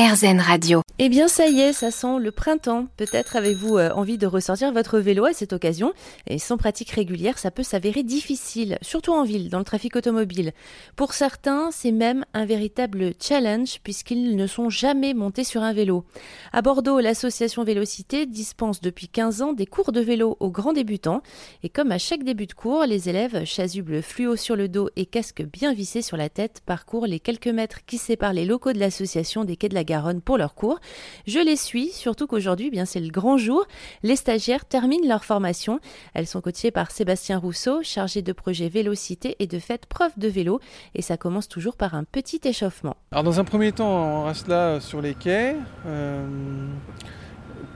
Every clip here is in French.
RZN Radio. Eh bien, ça y est, ça sent le printemps. Peut-être avez-vous euh, envie de ressortir votre vélo à cette occasion. Et sans pratique régulière, ça peut s'avérer difficile, surtout en ville, dans le trafic automobile. Pour certains, c'est même un véritable challenge puisqu'ils ne sont jamais montés sur un vélo. À Bordeaux, l'association Vélocité dispense depuis 15 ans des cours de vélo aux grands débutants. Et comme à chaque début de cours, les élèves, chasubles fluo sur le dos et casque bien vissé sur la tête, parcourent les quelques mètres qui séparent les locaux de l'association des quais de la Garonne pour leurs cours. Je les suis, surtout qu'aujourd'hui, eh bien c'est le grand jour. Les stagiaires terminent leur formation. Elles sont coachées par Sébastien Rousseau, chargé de projet Vélocité et de fête prof de vélo. Et ça commence toujours par un petit échauffement. Alors dans un premier temps, on reste là sur les quais. Euh,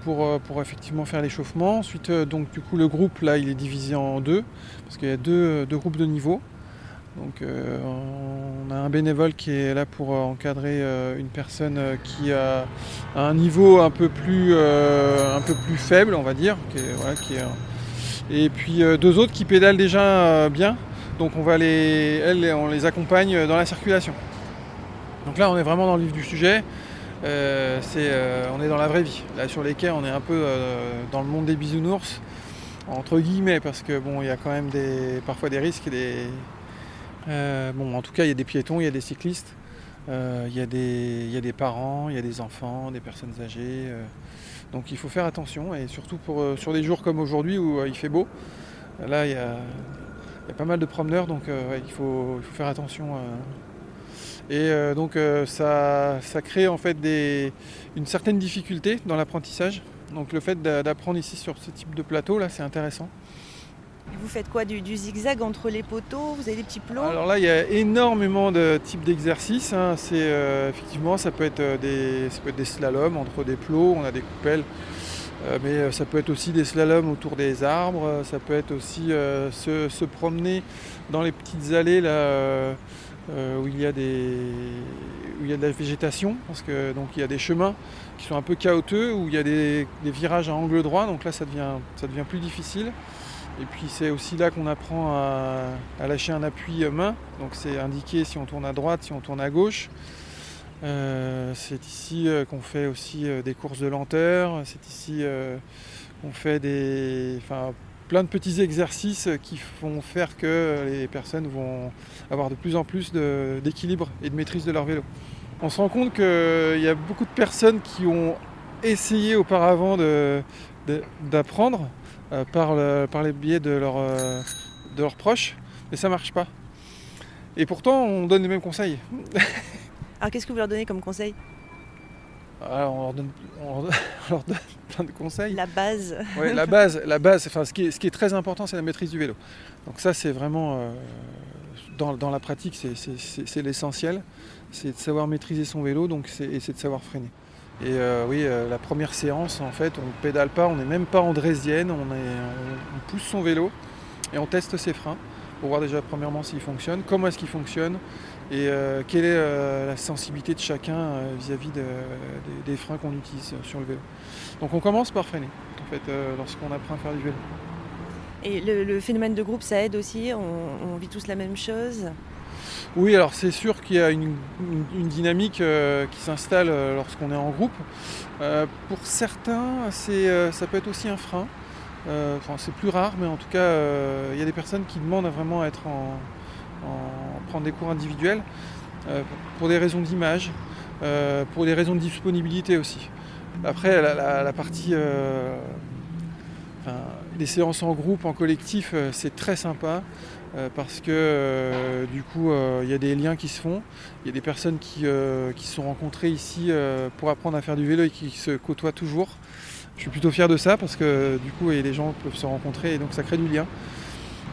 pour, euh, pour, effectivement faire l'échauffement. Ensuite, euh, donc du coup, le groupe là, il est divisé en deux parce qu'il y a deux, deux groupes de niveau. Donc euh, on a un bénévole qui est là pour euh, encadrer euh, une personne qui a un niveau un peu plus, un peu plus faible, on va dire. Et puis deux autres qui pédalent déjà bien. Donc on va les, elles, on les accompagne dans la circulation. Donc là on est vraiment dans le vif du sujet. on est dans la vraie vie. Là sur les quais on est un peu dans le monde des bisounours entre guillemets parce que bon il y a quand même des, parfois des risques et des, euh, bon, en tout cas, il y a des piétons, il y a des cyclistes, euh, il, y a des, des, parents, il y a des enfants, des personnes âgées. Euh. donc il faut faire attention et surtout pour, sur des jours comme aujourd'hui où il fait beau, là il y, a, pas mal de promeneurs donc il, faut, faire attention. Et donc ça, ça, crée en fait des, une certaine difficulté dans l'apprentissage. Donc le fait d'apprendre ici sur ce type de plateau là c'est intéressant. Vous faites quoi du, zigzag entre les poteaux Vous avez des petits plots Alors là, il y a énormément de types d'exercices. Hein. C'est euh, effectivement, ça peut être euh, des, ça peut être des slaloms entre des plots. On a des coupelles, euh, mais ça peut être aussi des slaloms autour des arbres. Ça peut être aussi se, promener dans les petites allées là où il y a des où il y a de la végétation parce que donc il y a des chemins qui sont un peu chaotiques où il y a des, virages à angle droit. Donc là, ça devient ça devient plus difficile. Et puis c'est aussi là qu'on apprend à, lâcher un appui main. Donc c'est indiqué si on tourne à droite, si on tourne à gauche. Euh, c'est ici euh, qu'on fait aussi euh, des courses de lenteur. C'est ici qu'on fait des, plein de petits exercices qui font faire que les personnes vont avoir de plus en plus d'équilibre et de maîtrise de leur vélo. On se rend compte qu'il y a beaucoup de personnes qui ont essayé auparavant d'apprendre euh, par, par, les biais de, euh, leurs proches, mais ça marche pas. Et pourtant, on donne les mêmes conseils. Alors, qu'est-ce que vous leur donnez comme conseil? Alors, on leur, donne, plein de conseils. La base. Oui, la base, la base enfin, ce, qui est, ce qui est très important, c'est la maîtrise du vélo. Donc ça, c'est vraiment, euh, dans, dans, la pratique, c'est l'essentiel. C'est de savoir maîtriser son vélo donc et c'est de savoir freiner. Et euh, oui, euh, la première séance, en fait, on ne pédale pas, on n'est même pas en draisienne, on, pousse son vélo et on teste ses freins pour voir déjà premièrement s'ils fonctionnent, comment est-ce qu'ils fonctionnent et euh, quelle est la sensibilité de chacun vis-à-vis des freins qu'on utilise sur le vélo. Donc on commence par freiner, en fait, lorsqu'on apprend à faire du vélo. Et le, phénomène de groupe, ça aide aussi? On vit tous la même chose? Oui, alors c'est sûr qu'il y a une, dynamique euh, qui s'installe euh, lorsqu'on est en groupe. Euh, pour certains, ça peut être aussi un frein. C'est plus rare, mais en tout cas, il y a des personnes qui demandent à vraiment être en, prendre des cours individuels pour des raisons d'image, pour des raisons de disponibilité aussi. Après, la, partie les séances en groupe, en collectif, c'est très sympa. Euh, parce que euh, du coup euh, il y a des liens qui se font, il y a des personnes qui, qui se sont rencontrées ici pour apprendre à faire du vélo et qui se côtoient toujours. Je suis plutôt fier de ça parce que du coup les gens peuvent se rencontrer et donc ça crée du lien.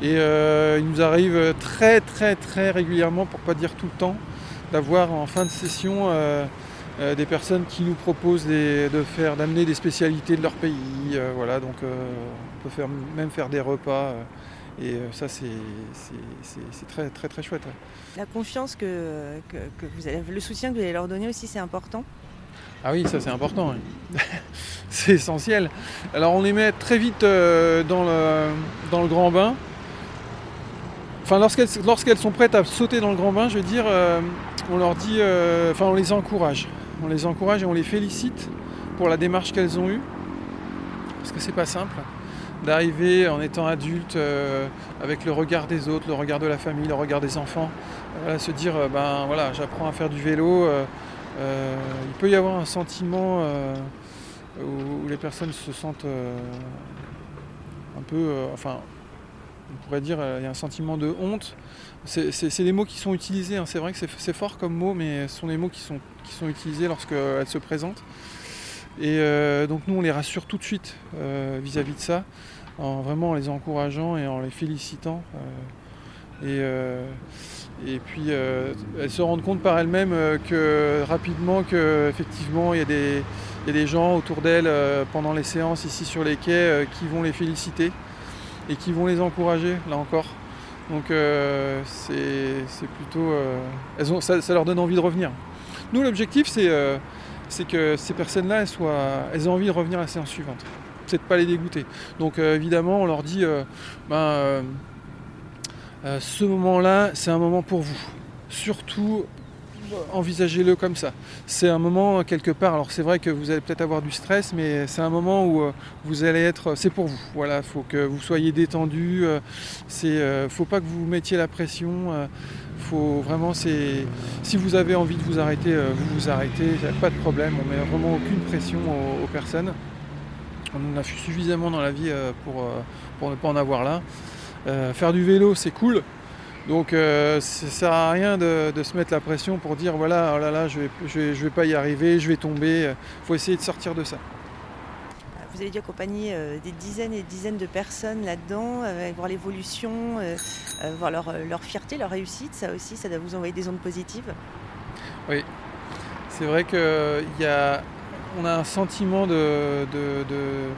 Et il nous arrive très très très régulièrement, pour pas dire tout le temps, d'avoir en fin de session des personnes qui nous proposent de faire d'amener des spécialités de leur pays. voilà, donc on peut faire, même faire des repas. Et euh, ça, c'est très, très, très chouette. La confiance que, vous avez, le soutien que vous allez leur donner aussi, c'est important Ah oui, ça c'est important. c'est essentiel. Alors on les met très vite euh, dans, le, grand bain. Enfin, lorsqu'elles sont prêtes à sauter dans le grand bain, je veux dire, euh, on leur dit, enfin, on les encourage. on les encourage et on les félicite pour la démarche qu'elles ont eue. Parce que c'est pas simple d'arriver en étant adulte euh, avec le regard des autres, le regard de la famille, le regard des enfants, se dire ben voilà j'apprends à faire du vélo. Il peut y avoir un sentiment où les personnes se sentent un peu, enfin on pourrait dire, il y a un sentiment de honte. C'est des mots qui sont utilisés, hein. c'est vrai que c'est fort comme mot, mais ce sont des mots qui sont, qui sont utilisés lorsqu'elles se présentent. Et euh, donc nous, on les rassure tout de suite euh, vis-à-vis de ça, en vraiment les encourageant et en les félicitant. Euh, et, puis elles se rendent compte par elles-mêmes que rapidement qu'effectivement il y, a des, y a des gens autour d'elles pendant les séances ici sur les quais qui vont les féliciter et qui vont les encourager là encore. Donc euh, c'est plutôt. Euh, ça, leur donne envie de revenir. Nous l'objectif c'est euh, que ces personnes-là elles, soient, elles aient envie de revenir à la séance suivante. C'est de ne pas les dégoûter. Donc évidemment on leur dit ben, ce moment-là c'est un moment pour vous. Surtout envisagez-le comme ça. C'est un moment quelque part, alors c'est vrai que vous allez peut-être avoir du stress, mais c'est un moment où euh, vous allez être, c'est pour vous. Voilà, il faut que vous soyez détendu. Euh, c'est, euh, faut pas que vous mettiez la pression. faut vraiment, si vous avez envie de vous arrêter, vous vous arrêtez. Pas de problème. On met vraiment aucune pression aux, personnes. On en a suffisamment dans la vie pour ne pas en avoir là. Faire du vélo, c'est cool. Donc euh, ça ne sert à rien de, se mettre la pression pour dire voilà, oh là là, je ne vais, je vais, pas y arriver, je vais tomber. Il faut essayer de sortir de ça. Vous avez dû accompagner euh, des dizaines et des dizaines de personnes là-dedans, voir l'évolution, euh, voir leur, fierté, leur réussite. Ça aussi, ça doit vous envoyer des ondes positives. Oui, c'est vrai qu'on a, on a un sentiment de, de, de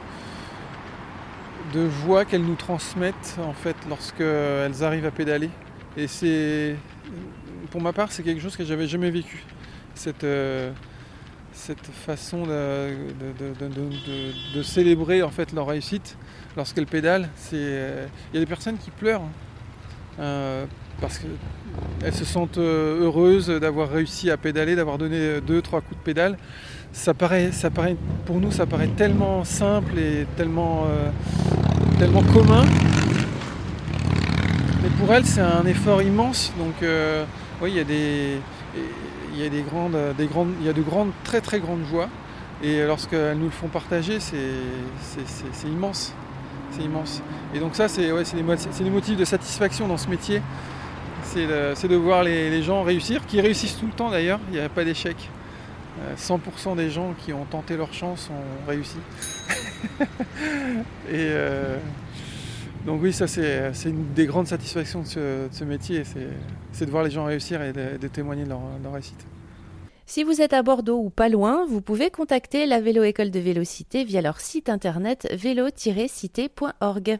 joie qu'elles nous transmettent en fait lorsqu'elles arrivent à pédaler. Et c'est, pour ma part, c'est quelque chose que j'avais jamais vécu. Cette, euh, cette façon de, de, célébrer en fait leur réussite lorsqu'elles pédalent. C'est, euh, il y a des personnes qui pleurent hein. euh, parce qu'elles se sentent heureuses d'avoir réussi à pédaler, d'avoir donné deux, trois coups de pédale. Ça paraît, ça paraît, pour nous, ça paraît tellement simple et tellement, tellement commun mais pour elle, c'est un effort immense. Donc, euh, oui, il y a des, il y a des grandes, des grandes, il y a de grandes, très très grandes joies. Et lorsqu'elles nous le font partager, c'est immense. C'est immense. Et donc ça, c'est ouais, des, motifs de satisfaction dans ce métier. C'est de, voir les, gens réussir, qui réussissent tout le temps d'ailleurs, il n'y a pas d'échec. 100% euh, des gens qui ont tenté leur chance ont réussi. et, euh, donc oui, ça c'est une des grandes satisfactions de ce, métier, c'est de voir les gens réussir et de, témoigner de leur, leur, réussite. Si vous êtes à Bordeaux ou pas loin, vous pouvez contacter la Vélo École de Vélocité via leur site internet vélo-cité.org.